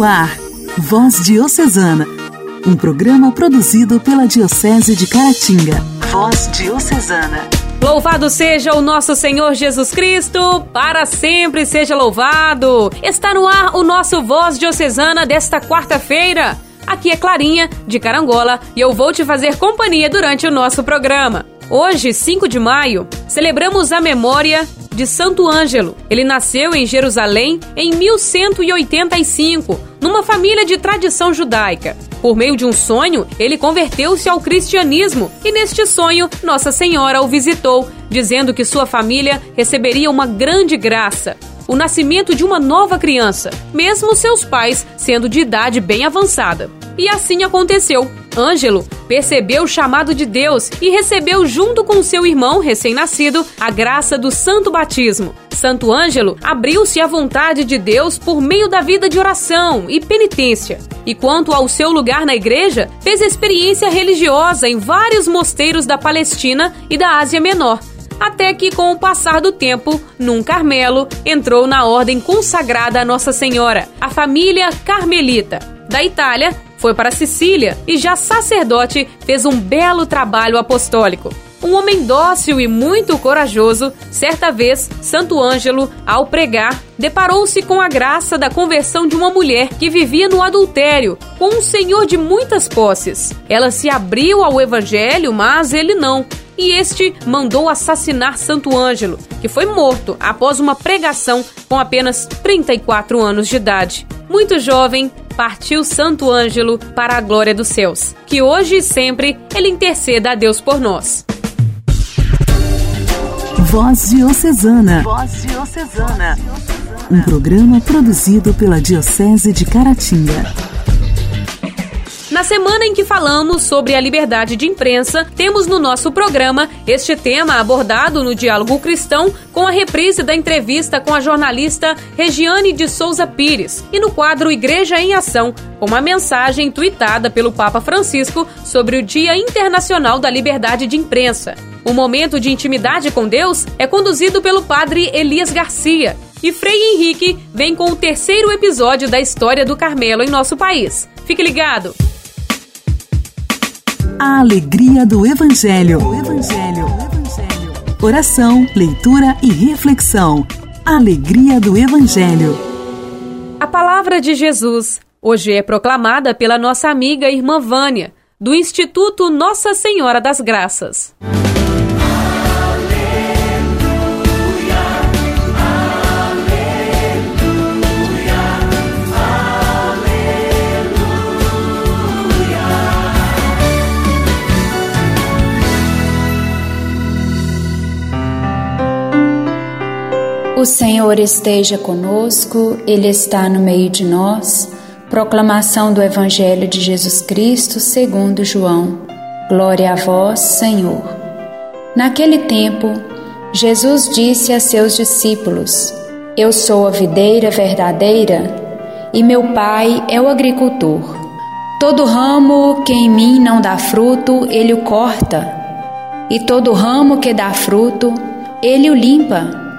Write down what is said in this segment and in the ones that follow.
No ar, Voz Diocesana, um programa produzido pela Diocese de Caratinga. Voz Diocesana. Louvado seja o nosso Senhor Jesus Cristo, para sempre seja louvado. Está no ar o nosso Voz Diocesana desta quarta-feira. Aqui é Clarinha, de Carangola, e eu vou te fazer companhia durante o nosso programa. Hoje, 5 de maio, celebramos a memória de Santo Ângelo. Ele nasceu em Jerusalém em 1185, numa família de tradição judaica. Por meio de um sonho, ele converteu-se ao cristianismo e neste sonho, Nossa Senhora o visitou, dizendo que sua família receberia uma grande graça o nascimento de uma nova criança, mesmo seus pais sendo de idade bem avançada. E assim aconteceu. Ângelo percebeu o chamado de Deus e recebeu, junto com seu irmão recém-nascido, a graça do santo batismo. Santo Ângelo abriu-se à vontade de Deus por meio da vida de oração e penitência. E quanto ao seu lugar na igreja, fez experiência religiosa em vários mosteiros da Palestina e da Ásia Menor, até que, com o passar do tempo, num Carmelo, entrou na ordem consagrada a Nossa Senhora, a família Carmelita. Da Itália, foi para Sicília e, já sacerdote, fez um belo trabalho apostólico. Um homem dócil e muito corajoso, certa vez, Santo Ângelo, ao pregar, deparou-se com a graça da conversão de uma mulher que vivia no adultério, com um senhor de muitas posses. Ela se abriu ao evangelho, mas ele não. E este mandou assassinar Santo Ângelo, que foi morto após uma pregação com apenas 34 anos de idade. Muito jovem, partiu Santo Ângelo para a glória dos céus. Que hoje e sempre ele interceda a Deus por nós. Voz Diocesana. Voz Diocesana. Um programa produzido pela Diocese de Caratinga. Na semana em que falamos sobre a liberdade de imprensa, temos no nosso programa este tema abordado no Diálogo Cristão com a reprise da entrevista com a jornalista Regiane de Souza Pires e no quadro Igreja em Ação, com uma mensagem tweetada pelo Papa Francisco sobre o Dia Internacional da Liberdade de Imprensa. O momento de intimidade com Deus é conduzido pelo padre Elias Garcia. E Frei Henrique vem com o terceiro episódio da história do Carmelo em nosso país. Fique ligado! A alegria do Evangelho. Evangelho. Evangelho. Oração, leitura e reflexão. Alegria do Evangelho. A palavra de Jesus hoje é proclamada pela nossa amiga irmã Vânia, do Instituto Nossa Senhora das Graças. O Senhor esteja conosco, Ele está no meio de nós. Proclamação do Evangelho de Jesus Cristo segundo João. Glória a vós, Senhor. Naquele tempo, Jesus disse a seus discípulos: Eu sou a videira verdadeira e meu Pai é o agricultor. Todo ramo que em mim não dá fruto, ele o corta, e todo ramo que dá fruto, ele o limpa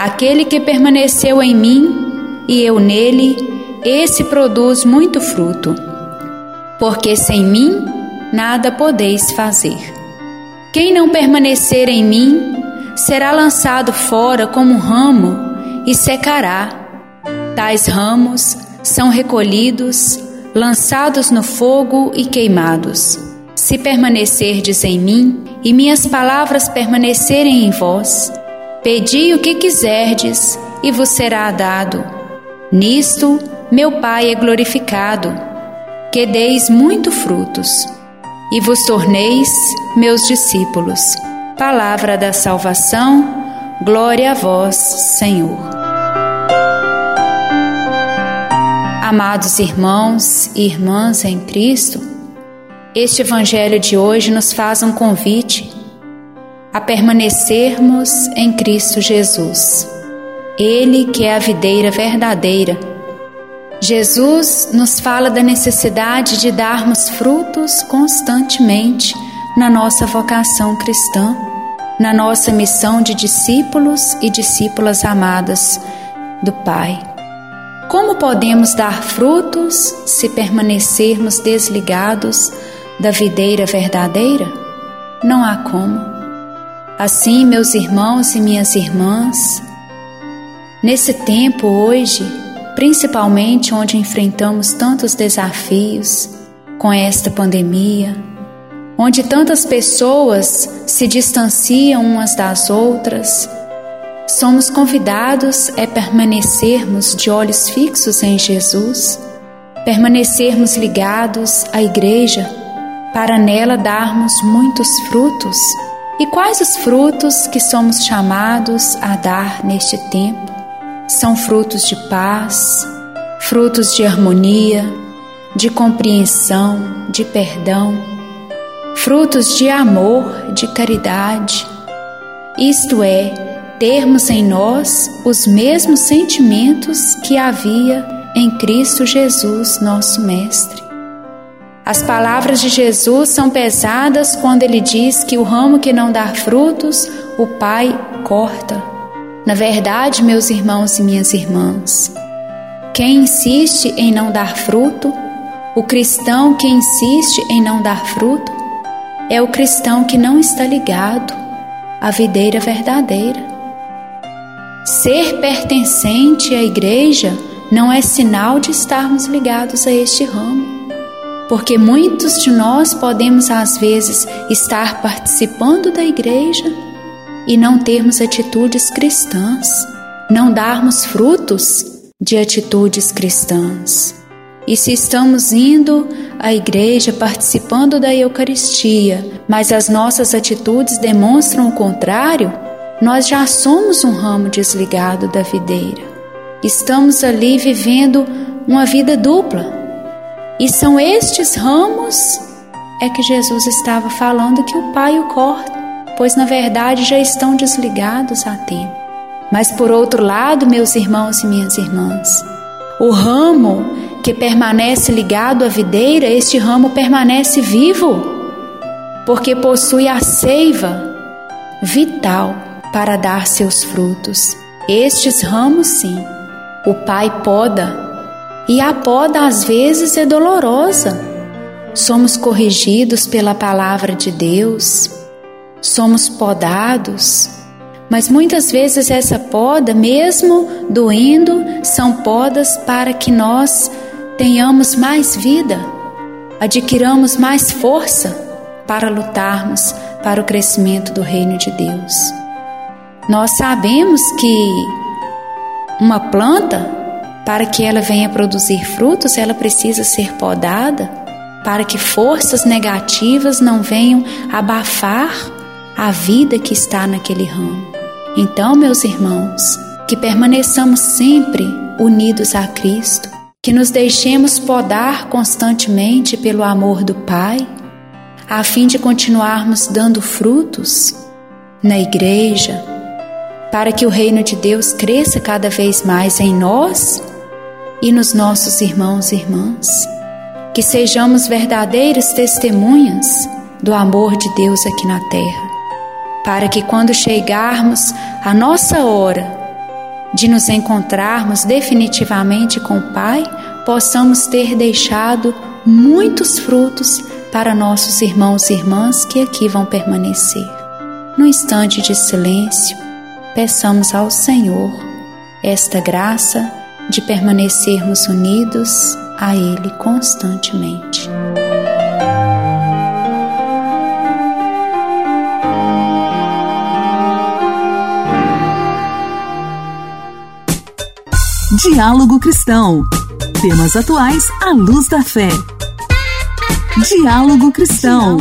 Aquele que permaneceu em mim e eu nele, esse produz muito fruto. Porque sem mim nada podeis fazer. Quem não permanecer em mim será lançado fora como um ramo e secará. Tais ramos são recolhidos, lançados no fogo e queimados. Se permanecerdes em mim e minhas palavras permanecerem em vós, Pedi o que quiserdes e vos será dado. Nisto meu Pai é glorificado, que deis muito frutos e vos torneis meus discípulos. Palavra da salvação, glória a vós, Senhor. Amados irmãos e irmãs em Cristo, este Evangelho de hoje nos faz um convite a permanecermos em Cristo Jesus. Ele que é a videira verdadeira. Jesus nos fala da necessidade de darmos frutos constantemente na nossa vocação cristã, na nossa missão de discípulos e discípulas amadas do Pai. Como podemos dar frutos se permanecermos desligados da videira verdadeira? Não há como. Assim, meus irmãos e minhas irmãs, nesse tempo hoje, principalmente onde enfrentamos tantos desafios com esta pandemia, onde tantas pessoas se distanciam umas das outras, somos convidados a permanecermos de olhos fixos em Jesus, permanecermos ligados à Igreja, para nela darmos muitos frutos. E quais os frutos que somos chamados a dar neste tempo? São frutos de paz, frutos de harmonia, de compreensão, de perdão frutos de amor, de caridade, isto é, termos em nós os mesmos sentimentos que havia em Cristo Jesus, nosso Mestre. As palavras de Jesus são pesadas quando ele diz que o ramo que não dá frutos, o Pai corta. Na verdade, meus irmãos e minhas irmãs, quem insiste em não dar fruto, o cristão que insiste em não dar fruto, é o cristão que não está ligado à videira verdadeira. Ser pertencente à igreja não é sinal de estarmos ligados a este ramo, porque muitos de nós podemos às vezes estar participando da igreja e não termos atitudes cristãs, não darmos frutos de atitudes cristãs. E se estamos indo à igreja, participando da Eucaristia, mas as nossas atitudes demonstram o contrário, nós já somos um ramo desligado da videira. Estamos ali vivendo uma vida dupla. E são estes ramos é que Jesus estava falando que o Pai o corta, pois na verdade já estão desligados há tempo. Mas por outro lado, meus irmãos e minhas irmãs, o ramo que permanece ligado à videira, este ramo permanece vivo, porque possui a seiva vital para dar seus frutos. Estes ramos, sim, o Pai poda, e a poda às vezes é dolorosa. Somos corrigidos pela palavra de Deus, somos podados, mas muitas vezes essa poda, mesmo doendo, são podas para que nós tenhamos mais vida, adquiramos mais força para lutarmos para o crescimento do reino de Deus. Nós sabemos que uma planta, para que ela venha produzir frutos, ela precisa ser podada para que forças negativas não venham abafar a vida que está naquele ramo. Então, meus irmãos, que permaneçamos sempre unidos a Cristo, que nos deixemos podar constantemente pelo amor do Pai, a fim de continuarmos dando frutos na igreja, para que o reino de Deus cresça cada vez mais em nós e nos nossos irmãos e irmãs. Que sejamos verdadeiras testemunhas do amor de Deus aqui na terra, para que quando chegarmos a nossa hora de nos encontrarmos definitivamente com o Pai, possamos ter deixado muitos frutos para nossos irmãos e irmãs que aqui vão permanecer. No instante de silêncio, peçamos ao Senhor esta graça de permanecermos unidos a Ele constantemente. Diálogo Cristão. Temas atuais à luz da fé. Diálogo Cristão.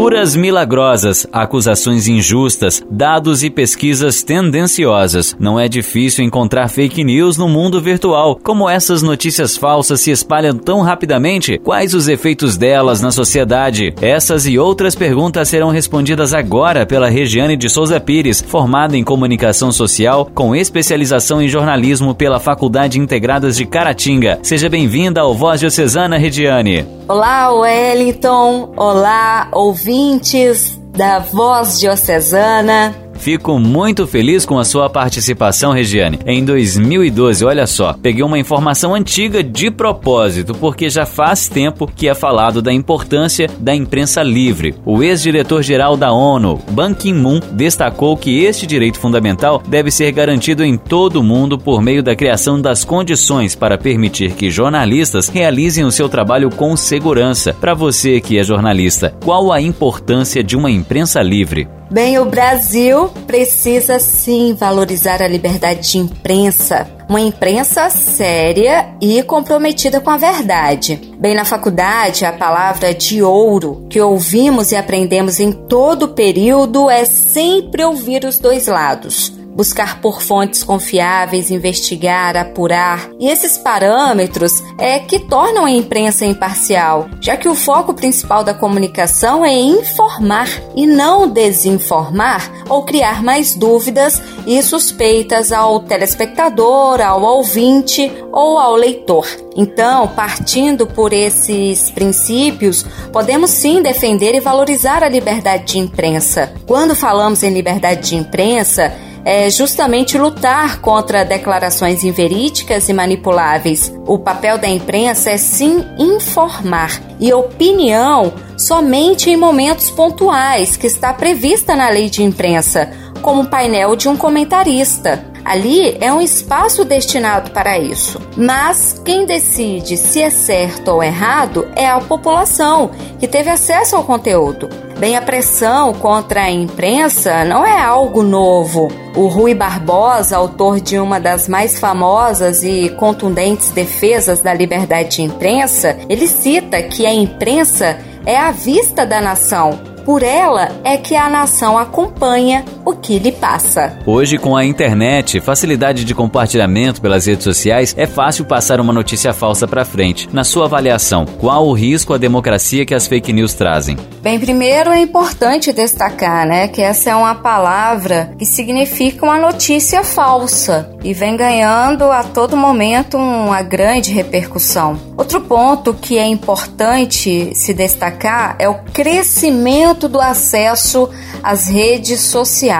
Curas milagrosas, acusações injustas, dados e pesquisas tendenciosas. Não é difícil encontrar fake news no mundo virtual. Como essas notícias falsas se espalham tão rapidamente? Quais os efeitos delas na sociedade? Essas e outras perguntas serão respondidas agora pela Regiane de Souza Pires, formada em comunicação social com especialização em jornalismo pela Faculdade Integradas de Caratinga. Seja bem-vinda ao Voz Diocesana, Regiane. Olá, Wellington. Olá, ouvintes da Voz Diocesana. Fico muito feliz com a sua participação, Regiane. Em 2012, olha só, peguei uma informação antiga de propósito, porque já faz tempo que é falado da importância da imprensa livre. O ex-diretor-geral da ONU, Ban Ki-moon, destacou que este direito fundamental deve ser garantido em todo o mundo por meio da criação das condições para permitir que jornalistas realizem o seu trabalho com segurança. Para você que é jornalista, qual a importância de uma imprensa livre? Bem, o Brasil precisa sim valorizar a liberdade de imprensa, uma imprensa séria e comprometida com a verdade. Bem, na faculdade, a palavra de ouro que ouvimos e aprendemos em todo o período é sempre ouvir os dois lados buscar por fontes confiáveis, investigar, apurar. E esses parâmetros é que tornam a imprensa imparcial, já que o foco principal da comunicação é informar e não desinformar ou criar mais dúvidas e suspeitas ao telespectador, ao ouvinte ou ao leitor. Então, partindo por esses princípios, podemos sim defender e valorizar a liberdade de imprensa. Quando falamos em liberdade de imprensa, é justamente lutar contra declarações inverídicas e manipuláveis. O papel da imprensa é sim informar e opinião somente em momentos pontuais, que está prevista na lei de imprensa, como painel de um comentarista. Ali é um espaço destinado para isso. Mas quem decide se é certo ou errado é a população, que teve acesso ao conteúdo. Bem, a pressão contra a imprensa não é algo novo. O Rui Barbosa, autor de uma das mais famosas e contundentes defesas da liberdade de imprensa, ele cita que a imprensa é a vista da nação por ela é que a nação acompanha o que lhe passa. Hoje, com a internet, facilidade de compartilhamento pelas redes sociais, é fácil passar uma notícia falsa para frente. Na sua avaliação, qual o risco à democracia que as fake news trazem? Bem, primeiro é importante destacar, né, que essa é uma palavra que significa uma notícia falsa e vem ganhando a todo momento uma grande repercussão. Outro ponto que é importante se destacar é o crescimento do acesso às redes sociais,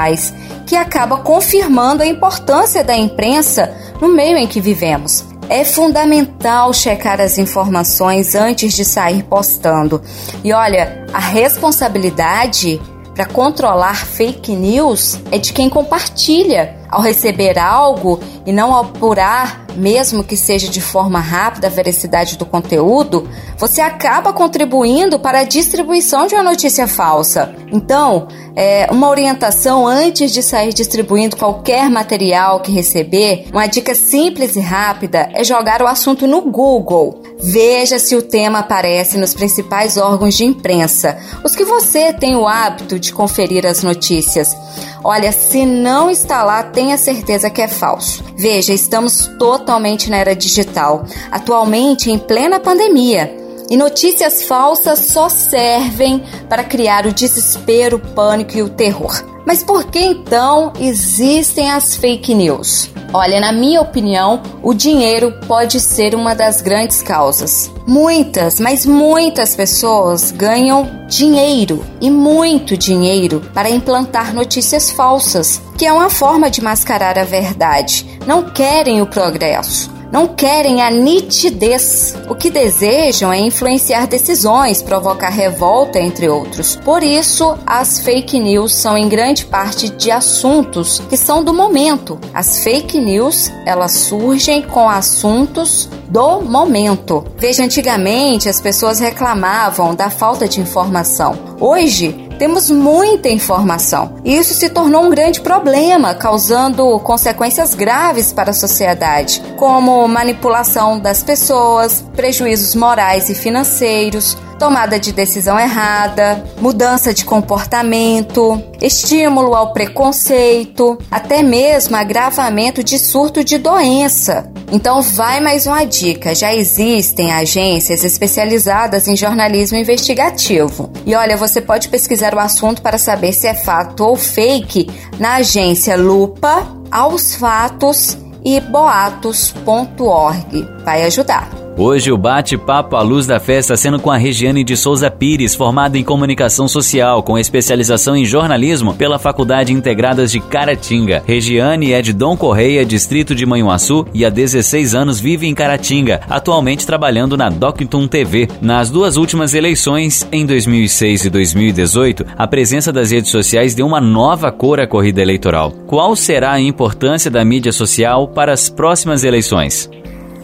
que acaba confirmando a importância da imprensa no meio em que vivemos. É fundamental checar as informações antes de sair postando. E olha, a responsabilidade para controlar fake news é de quem compartilha. Ao receber algo e não apurar, mesmo que seja de forma rápida, a veracidade do conteúdo, você acaba contribuindo para a distribuição de uma notícia falsa. Então, é, uma orientação antes de sair distribuindo qualquer material que receber, uma dica simples e rápida é jogar o assunto no Google. Veja se o tema aparece nos principais órgãos de imprensa, os que você tem o hábito de conferir as notícias. Olha, se não está lá, tenha certeza que é falso. Veja, estamos totalmente na era digital, atualmente em plena pandemia. E notícias falsas só servem para criar o desespero, o pânico e o terror. Mas por que então existem as fake news? Olha, na minha opinião, o dinheiro pode ser uma das grandes causas. Muitas, mas muitas pessoas ganham dinheiro e muito dinheiro para implantar notícias falsas, que é uma forma de mascarar a verdade. Não querem o progresso não querem a nitidez. O que desejam é influenciar decisões, provocar revolta, entre outros. Por isso, as fake news são em grande parte de assuntos que são do momento. As fake news, elas surgem com assuntos do momento. Veja, antigamente as pessoas reclamavam da falta de informação. Hoje, temos muita informação. E isso se tornou um grande problema, causando consequências graves para a sociedade, como manipulação das pessoas, prejuízos morais e financeiros, tomada de decisão errada, mudança de comportamento, estímulo ao preconceito, até mesmo agravamento de surto de doença. Então, vai mais uma dica: já existem agências especializadas em jornalismo investigativo. E olha, você pode pesquisar o assunto para saber se é fato ou fake na agência Lupa, Aos Fatos e boatos.org. Vai ajudar. Hoje o bate-papo à luz da festa sendo com a Regiane de Souza Pires, formada em comunicação social, com especialização em jornalismo pela Faculdade Integradas de Caratinga. Regiane é de Dom Correia, distrito de Manhuaçu, e há 16 anos vive em Caratinga, atualmente trabalhando na Docton TV. Nas duas últimas eleições, em 2006 e 2018, a presença das redes sociais deu uma nova cor à corrida eleitoral. Qual será a importância da mídia social para as próximas eleições?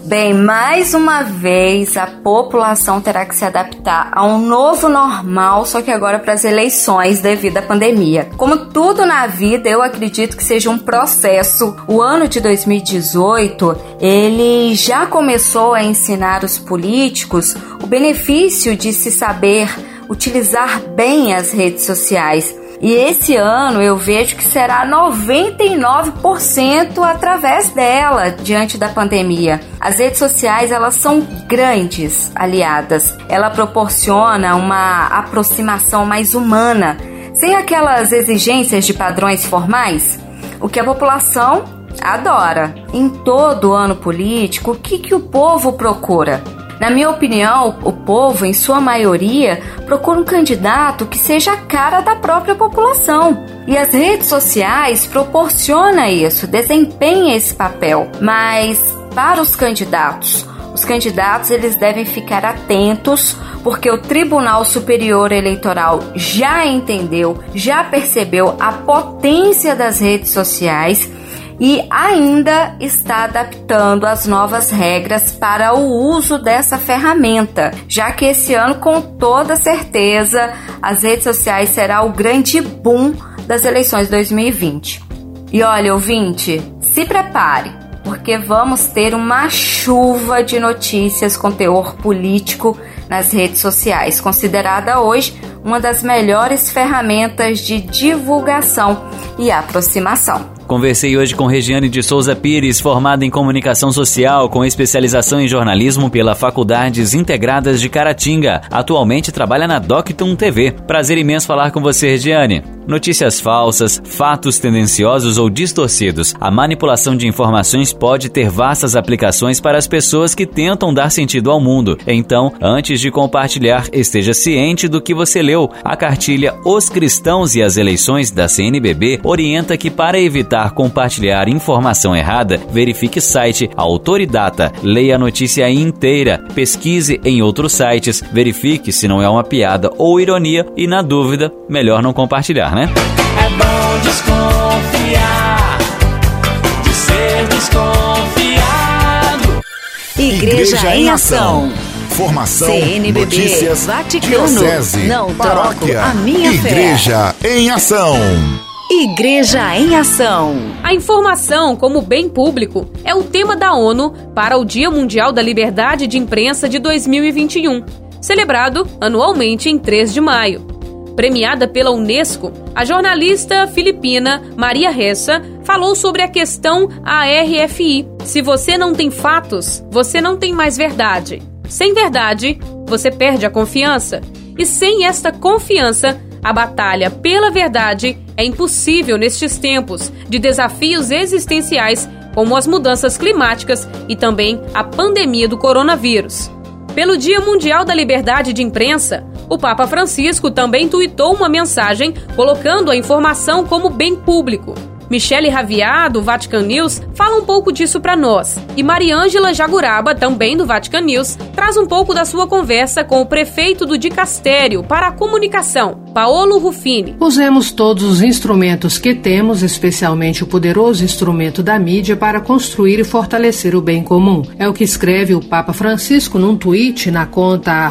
Bem, mais uma vez a população terá que se adaptar a um novo normal, só que agora para as eleições devido à pandemia. Como tudo na vida, eu acredito que seja um processo. O ano de 2018, ele já começou a ensinar os políticos o benefício de se saber utilizar bem as redes sociais e esse ano eu vejo que será 99% através dela diante da pandemia. As redes sociais, elas são grandes aliadas. Ela proporciona uma aproximação mais humana, sem aquelas exigências de padrões formais, o que a população adora. Em todo ano político, o que, que o povo procura? Na minha opinião, o povo, em sua maioria, procura um candidato que seja a cara da própria população. E as redes sociais proporcionam isso, desempenha esse papel. Mas para os candidatos, os candidatos eles devem ficar atentos, porque o Tribunal Superior Eleitoral já entendeu, já percebeu a potência das redes sociais e ainda está adaptando as novas regras para o uso dessa ferramenta, já que esse ano, com toda certeza, as redes sociais será o grande boom das eleições 2020. E olha, ouvinte, se prepare, porque vamos ter uma chuva de notícias com teor político nas redes sociais, considerada hoje uma das melhores ferramentas de divulgação e aproximação. Conversei hoje com Regiane de Souza Pires, formada em comunicação social com especialização em jornalismo pela Faculdades Integradas de Caratinga. Atualmente trabalha na Docton TV. Prazer imenso falar com você, Regiane. Notícias falsas, fatos tendenciosos ou distorcidos. A manipulação de informações pode ter vastas aplicações para as pessoas que tentam dar sentido ao mundo. Então, antes de compartilhar, esteja ciente do que você leu. A cartilha Os Cristãos e as Eleições da CNBB orienta que para evitar compartilhar informação errada, verifique site Autoridata, leia a notícia inteira, pesquise em outros sites, verifique se não é uma piada ou ironia e na dúvida, melhor não compartilhar né? É bom desconfiar de ser desconfiado. Igreja, Igreja em Ação. Formação, CNBB, notícias, Vaticano, diocese, não paróquia, a minha Igreja fé. em Ação. Igreja em Ação. A informação como bem público é o tema da ONU para o Dia Mundial da Liberdade de Imprensa de 2021, celebrado anualmente em 3 de maio. Premiada pela Unesco, a jornalista filipina Maria Ressa falou sobre a questão ARFI. Se você não tem fatos, você não tem mais verdade. Sem verdade, você perde a confiança. E sem esta confiança, a batalha pela verdade é impossível nestes tempos de desafios existenciais como as mudanças climáticas e também a pandemia do coronavírus. Pelo Dia Mundial da Liberdade de Imprensa, o Papa Francisco também tuitou uma mensagem colocando a informação como bem público. Michele Raviar, do Vatican News, fala um pouco disso para nós. E Mariângela Jaguraba, também do Vatican News, traz um pouco da sua conversa com o prefeito do Dicastério para a comunicação, Paolo Ruffini. Usemos todos os instrumentos que temos, especialmente o poderoso instrumento da mídia, para construir e fortalecer o bem comum. É o que escreve o Papa Francisco num tweet na conta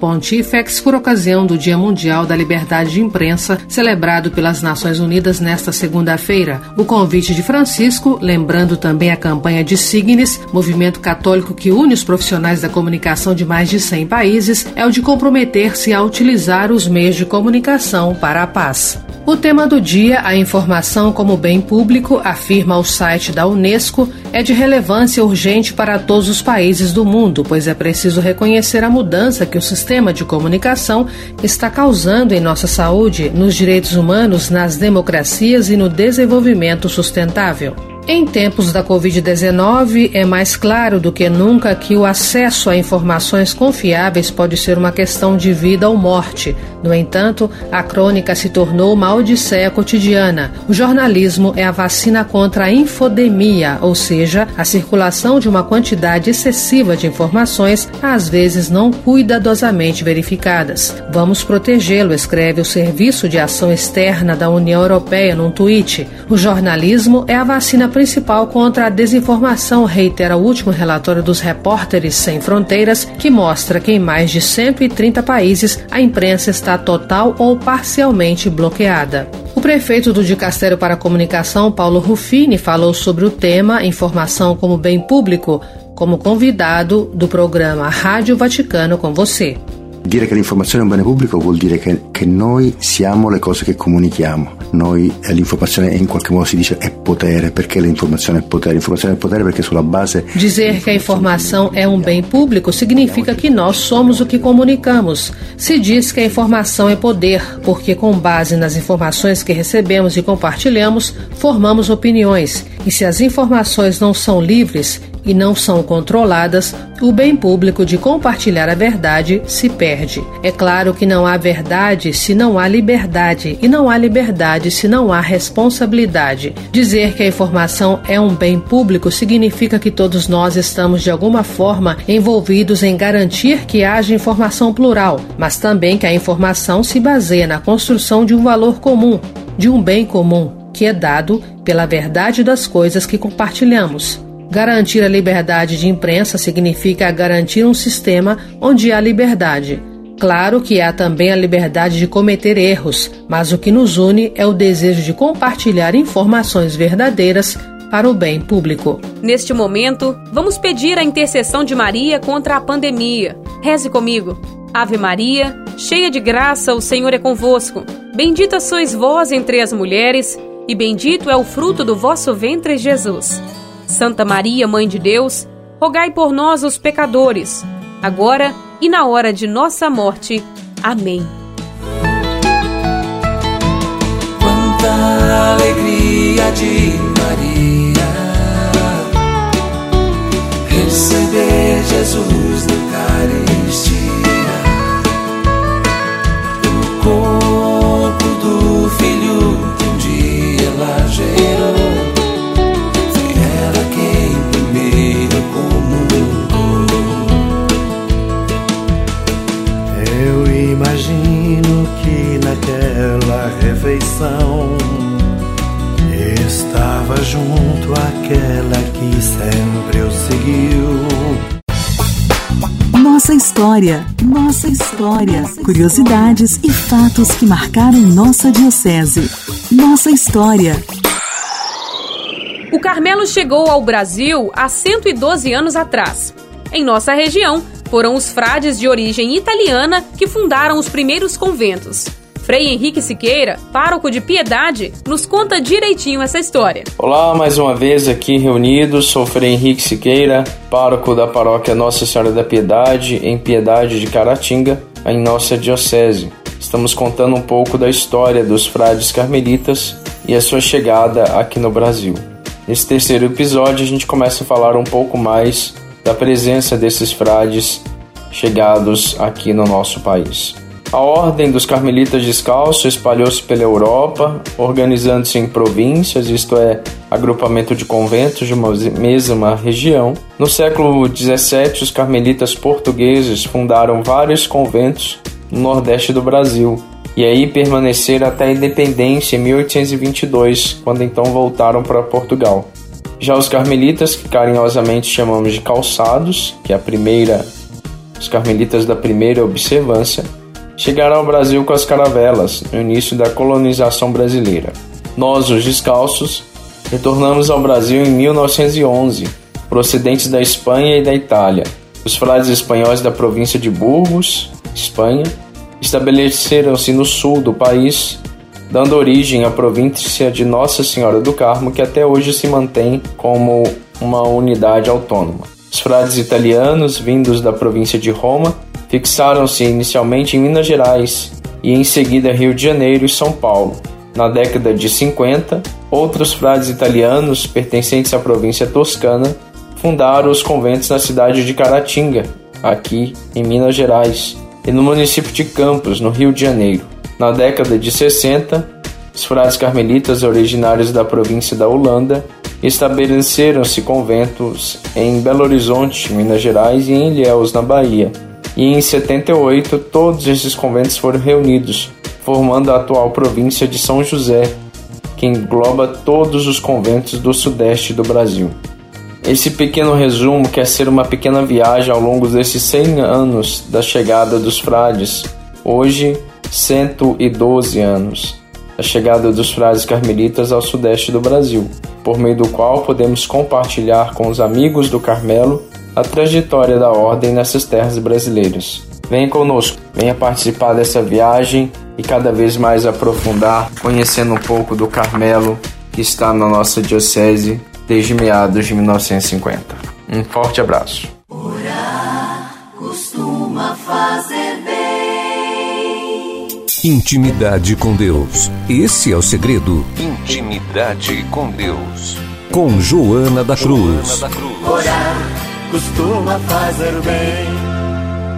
Pontifex por ocasião do Dia Mundial da Liberdade de Imprensa, celebrado pelas Nações Unidas nesta segunda-feira. O convite de Francisco, lembrando também a campanha de Signes, movimento católico que une os profissionais da comunicação de mais de 100 países, é o de comprometer-se a utilizar os meios de comunicação para a paz. O tema do dia, a informação como bem público, afirma o site da Unesco, é de relevância urgente para todos os países do mundo, pois é preciso reconhecer a mudança que o sistema de comunicação está causando em nossa saúde, nos direitos humanos, nas democracias e no desenvolvimento sustentável. Em tempos da Covid-19, é mais claro do que nunca que o acesso a informações confiáveis pode ser uma questão de vida ou morte. No entanto, a crônica se tornou uma odisseia cotidiana. O jornalismo é a vacina contra a infodemia, ou seja, a circulação de uma quantidade excessiva de informações, às vezes não cuidadosamente verificadas. Vamos protegê-lo, escreve o Serviço de Ação Externa da União Europeia num tweet. O jornalismo é a vacina principal contra a desinformação, reitera o último relatório dos Repórteres Sem Fronteiras, que mostra que em mais de 130 países a imprensa está total ou parcialmente bloqueada. O prefeito do Dicastério para a Comunicação, Paulo Ruffini, falou sobre o tema Informação como Bem Público, como convidado do programa Rádio Vaticano com você. Dire che l'informazione è un bene pubblico vuol dire che, che noi siamo le cose che comunichiamo. Noi, eh, l'informazione in qualche modo si dice è potere, perché l'informazione è potere? L'informazione è potere perché sulla base... Dizer que a informação é um bem público significa que nós somos o que comunicamos. Se diz que a informação é poder, porque com base nas informações que recebemos e compartilhamos, formamos opiniões. E se as informações não são livres, e não são controladas, o bem público de compartilhar a verdade se perde. É claro que não há verdade se não há liberdade, e não há liberdade se não há responsabilidade. Dizer que a informação é um bem público significa que todos nós estamos de alguma forma envolvidos em garantir que haja informação plural, mas também que a informação se baseia na construção de um valor comum, de um bem comum, que é dado pela verdade das coisas que compartilhamos. Garantir a liberdade de imprensa significa garantir um sistema onde há liberdade. Claro que há também a liberdade de cometer erros, mas o que nos une é o desejo de compartilhar informações verdadeiras para o bem público. Neste momento, vamos pedir a intercessão de Maria contra a pandemia. Reze comigo. Ave Maria, cheia de graça, o Senhor é convosco. Bendita sois vós entre as mulheres, e bendito é o fruto do vosso ventre, Jesus. Santa Maria, Mãe de Deus, rogai por nós, os pecadores, agora e na hora de nossa morte. Amém. Quanta alegria de Maria receber Jesus no refeição estava junto àquela que sempre o seguiu. Nossa história, nossa história, curiosidades e fatos que marcaram nossa diocese. Nossa história. O Carmelo chegou ao Brasil há 112 anos atrás. Em nossa região, foram os frades de origem italiana que fundaram os primeiros conventos. Frei Henrique Siqueira, pároco de Piedade, nos conta direitinho essa história. Olá, mais uma vez aqui reunidos, sou Frei Henrique Siqueira, pároco da paróquia Nossa Senhora da Piedade, em Piedade de Caratinga, em nossa diocese. Estamos contando um pouco da história dos frades carmelitas e a sua chegada aqui no Brasil. Nesse terceiro episódio, a gente começa a falar um pouco mais da presença desses frades chegados aqui no nosso país. A Ordem dos Carmelitas Descalços espalhou-se pela Europa, organizando-se em províncias, isto é, agrupamento de conventos de uma mesma região. No século XVII, os carmelitas portugueses fundaram vários conventos no nordeste do Brasil, e aí permaneceram até a independência em 1822, quando então voltaram para Portugal. Já os carmelitas, que carinhosamente chamamos de calçados, que é a primeira, os carmelitas da primeira observância, chegaram ao Brasil com as caravelas no início da colonização brasileira. Nós, os descalços, retornamos ao Brasil em 1911, procedentes da Espanha e da Itália. Os frades espanhóis da província de Burgos, Espanha, estabeleceram-se no sul do país, dando origem à província de Nossa Senhora do Carmo, que até hoje se mantém como uma unidade autônoma. Os frades italianos, vindos da província de Roma, fixaram-se inicialmente em Minas Gerais e em seguida Rio de Janeiro e São Paulo. Na década de 50, outros frades italianos pertencentes à província toscana fundaram os conventos na cidade de Caratinga, aqui em Minas Gerais, e no município de Campos, no Rio de Janeiro. Na década de 60, os frades carmelitas originários da província da Holanda estabeleceram-se conventos em Belo Horizonte, Minas Gerais e em Ilhéus, na Bahia. E em 78, todos esses conventos foram reunidos, formando a atual província de São José, que engloba todos os conventos do sudeste do Brasil. Esse pequeno resumo quer ser uma pequena viagem ao longo desses 100 anos da chegada dos frades, hoje 112 anos, da chegada dos frades carmelitas ao sudeste do Brasil, por meio do qual podemos compartilhar com os amigos do Carmelo a trajetória da ordem nessas terras brasileiras. Venha conosco, venha participar dessa viagem e cada vez mais aprofundar, conhecendo um pouco do Carmelo que está na nossa diocese desde meados de 1950. Um forte abraço. Orar costuma fazer bem. Intimidade com Deus. Esse é o segredo. Intimidade com Deus. Com Joana da Cruz. Orar costuma fazer bem.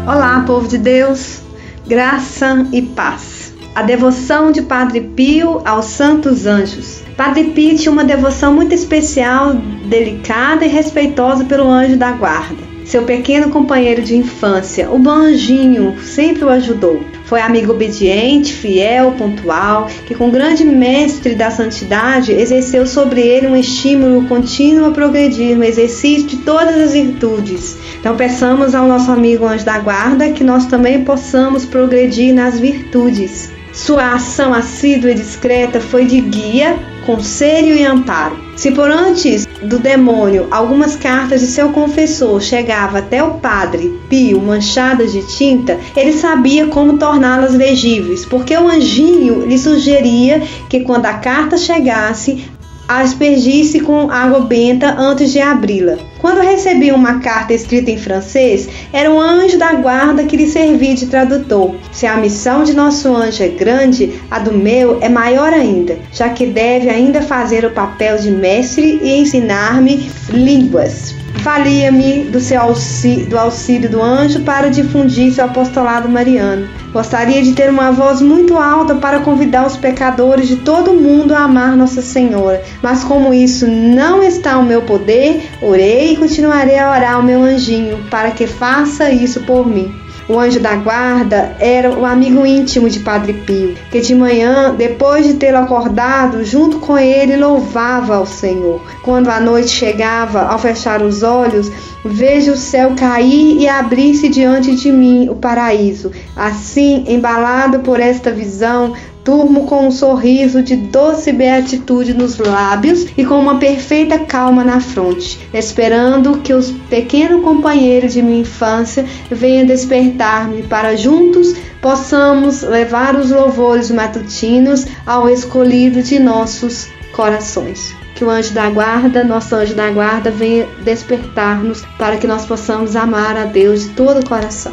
Olá, povo de Deus. Graça e paz. A devoção de Padre Pio aos santos anjos. Padre Pio tinha uma devoção muito especial, delicada e respeitosa pelo anjo da guarda. Seu pequeno companheiro de infância, o Banjinho, sempre o ajudou. Foi amigo obediente, fiel, pontual, que com grande mestre da santidade exerceu sobre ele um estímulo contínuo a progredir no exercício de todas as virtudes. Então peçamos ao nosso amigo anjo da guarda que nós também possamos progredir nas virtudes. Sua ação assídua e discreta foi de guia, conselho e amparo. Se por antes do demônio algumas cartas de seu confessor chegavam até o padre Pio manchadas de tinta, ele sabia como torná-las legíveis, porque o anjinho lhe sugeria que quando a carta chegasse, aspergisse com água benta antes de abri-la. Quando recebia uma carta escrita em francês, era um anjo da guarda que lhe servia de tradutor. Se a missão de nosso anjo é grande, a do meu é maior ainda, já que deve ainda fazer o papel de mestre e ensinar-me línguas. Valia-me do seu auxílio, do auxílio do anjo para difundir seu apostolado mariano. Gostaria de ter uma voz muito alta para convidar os pecadores de todo o mundo a amar Nossa Senhora, mas como isso não está ao meu poder, orei e continuarei a orar ao meu anjinho para que faça isso por mim. O anjo da guarda era o amigo íntimo de Padre Pio, que de manhã, depois de tê-lo acordado, junto com ele louvava ao Senhor. Quando a noite chegava, ao fechar os olhos, vejo o céu cair e abrir-se diante de mim o paraíso. Assim, embalado por esta visão, Turmo com um sorriso de doce beatitude nos lábios e com uma perfeita calma na fronte, esperando que os pequenos companheiros de minha infância venham despertar-me para juntos possamos levar os louvores matutinos ao escolhido de nossos corações. Que o anjo da guarda, nosso anjo da guarda, venha despertar-nos para que nós possamos amar a Deus de todo o coração.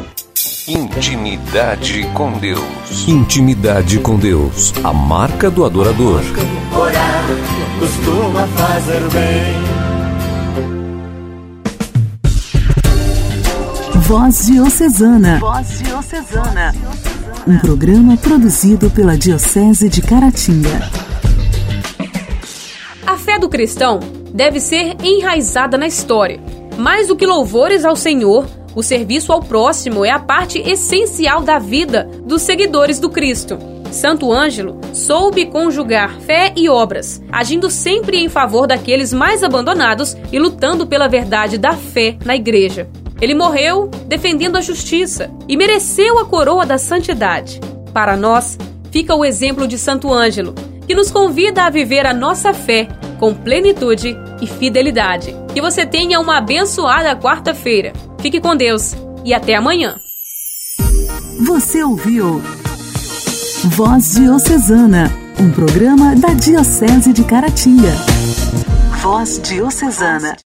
Intimidade com Deus. Intimidade com Deus. A marca do adorador. Orar costuma fazer bem. Voz Diocesana. Voz Diocesana. Um programa produzido pela Diocese de Caratinga. A fé do cristão deve ser enraizada na história. Mais do que louvores ao Senhor, o serviço ao próximo é a parte essencial da vida dos seguidores do Cristo. Santo Ângelo soube conjugar fé e obras, agindo sempre em favor daqueles mais abandonados e lutando pela verdade da fé na igreja. Ele morreu defendendo a justiça e mereceu a coroa da santidade. Para nós, fica o exemplo de Santo Ângelo, que nos convida a viver a nossa fé com plenitude e fidelidade. Que você tenha uma abençoada quarta-feira. Fique com Deus e até amanhã. Você ouviu Voz Diocesana, um programa da Diocese de Caratinga. Voz Diocesana.